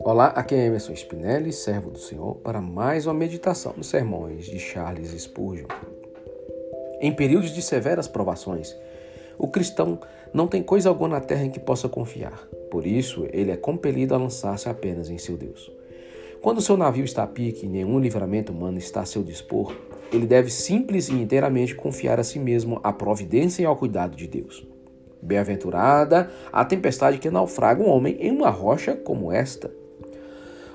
Olá, aqui é Emerson Spinelli, servo do Senhor, para mais uma meditação nos sermões de Charles Spurgeon. Em períodos de severas provações, o cristão não tem coisa alguma na terra em que possa confiar. Por isso, ele é compelido a lançar-se apenas em seu Deus. Quando seu navio está a pique e nenhum livramento humano está a seu dispor, ele deve simples e inteiramente confiar a si mesmo à providência e ao cuidado de Deus. Bem-aventurada a tempestade que naufraga um homem em uma rocha como esta.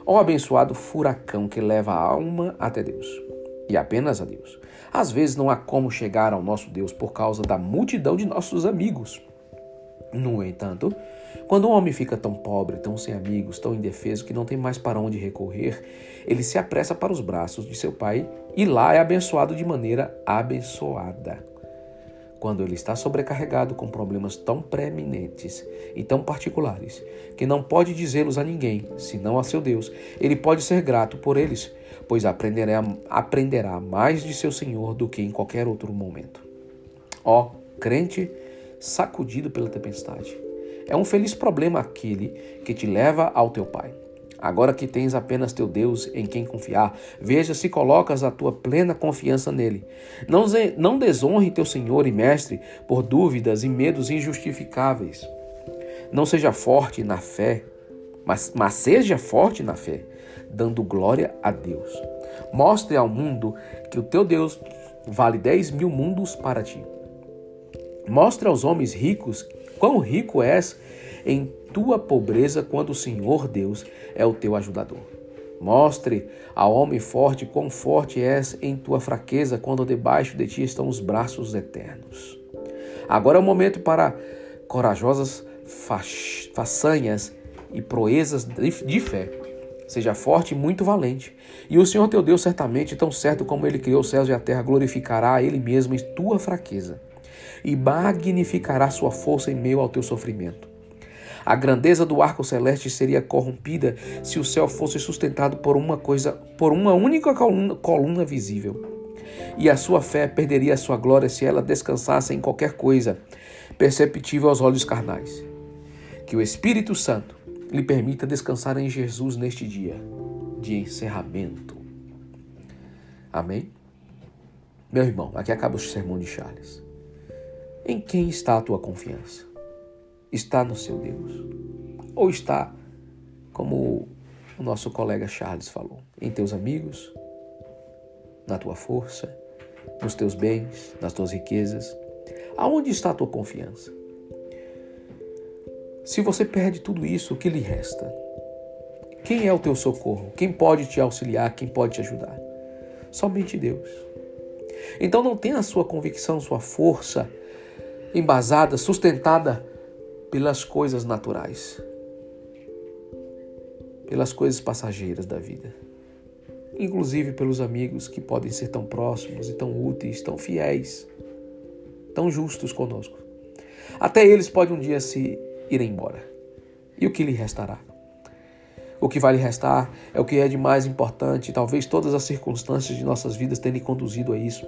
Ó abençoado furacão que leva a alma até Deus, e apenas a Deus. Às vezes não há como chegar ao nosso Deus por causa da multidão de nossos amigos. No entanto, quando um homem fica tão pobre, tão sem amigos, tão indefeso que não tem mais para onde recorrer, ele se apressa para os braços de seu pai e lá é abençoado de maneira abençoada quando ele está sobrecarregado com problemas tão preeminentes e tão particulares que não pode dizê-los a ninguém, senão a seu Deus, ele pode ser grato por eles, pois aprenderá, aprenderá mais de seu Senhor do que em qualquer outro momento. Ó, crente sacudido pela tempestade, é um feliz problema aquele que te leva ao teu Pai. Agora que tens apenas teu Deus em quem confiar, veja se colocas a tua plena confiança nele. Não, não desonre teu Senhor e Mestre por dúvidas e medos injustificáveis. Não seja forte na fé, mas, mas seja forte na fé, dando glória a Deus. Mostre ao mundo que o teu Deus vale dez mil mundos para ti. Mostre aos homens ricos quão rico és em tua pobreza quando o Senhor Deus é o teu ajudador. Mostre ao homem forte quão forte és em tua fraqueza quando debaixo de ti estão os braços eternos. Agora é o momento para corajosas façanhas e proezas de fé. Seja forte e muito valente. E o Senhor teu Deus, certamente, tão certo como ele criou os céus e a terra, glorificará a ele mesmo em tua fraqueza e magnificará sua força em meio ao teu sofrimento. A grandeza do arco celeste seria corrompida se o céu fosse sustentado por uma coisa, por uma única coluna, coluna visível. E a sua fé perderia a sua glória se ela descansasse em qualquer coisa perceptível aos olhos carnais. Que o Espírito Santo lhe permita descansar em Jesus neste dia de encerramento. Amém? Meu irmão, aqui acaba o sermão de Charles. Em quem está a tua confiança? Está no seu Deus? Ou está, como o nosso colega Charles falou, em teus amigos, na tua força, nos teus bens, nas tuas riquezas? Aonde está a tua confiança? Se você perde tudo isso, o que lhe resta? Quem é o teu socorro? Quem pode te auxiliar? Quem pode te ajudar? Somente Deus. Então não tenha a sua convicção, sua força embasada, sustentada pelas coisas naturais, pelas coisas passageiras da vida, inclusive pelos amigos que podem ser tão próximos e tão úteis, tão fiéis, tão justos conosco. Até eles podem um dia se ir embora. E o que lhe restará? O que vai lhe restar é o que é de mais importante, talvez todas as circunstâncias de nossas vidas tenham conduzido a isso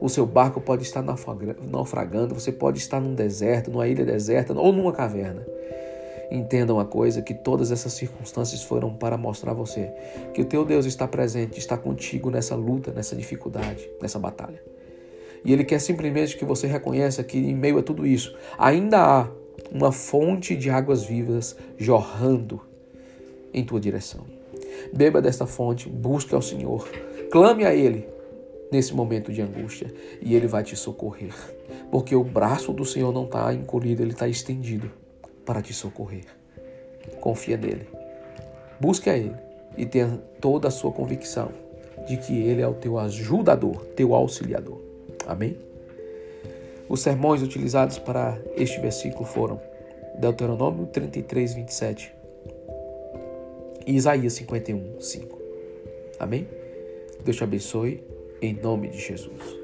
o seu barco pode estar naufragando, você pode estar num deserto, numa ilha deserta ou numa caverna. Entenda uma coisa, que todas essas circunstâncias foram para mostrar a você que o teu Deus está presente, está contigo nessa luta, nessa dificuldade, nessa batalha. E Ele quer simplesmente que você reconheça que em meio a tudo isso, ainda há uma fonte de águas vivas jorrando em tua direção. Beba desta fonte, busque ao Senhor, clame a Ele nesse momento de angústia e Ele vai te socorrer. Porque o braço do Senhor não está encolhido, ele está estendido para te socorrer. Confia nele. Busque a Ele e tenha toda a sua convicção de que Ele é o teu ajudador, teu auxiliador. Amém? Os sermões utilizados para este versículo foram Deuteronômio 33, 27 e Isaías 51, 5. Amém? Deus te abençoe em nome de Jesus.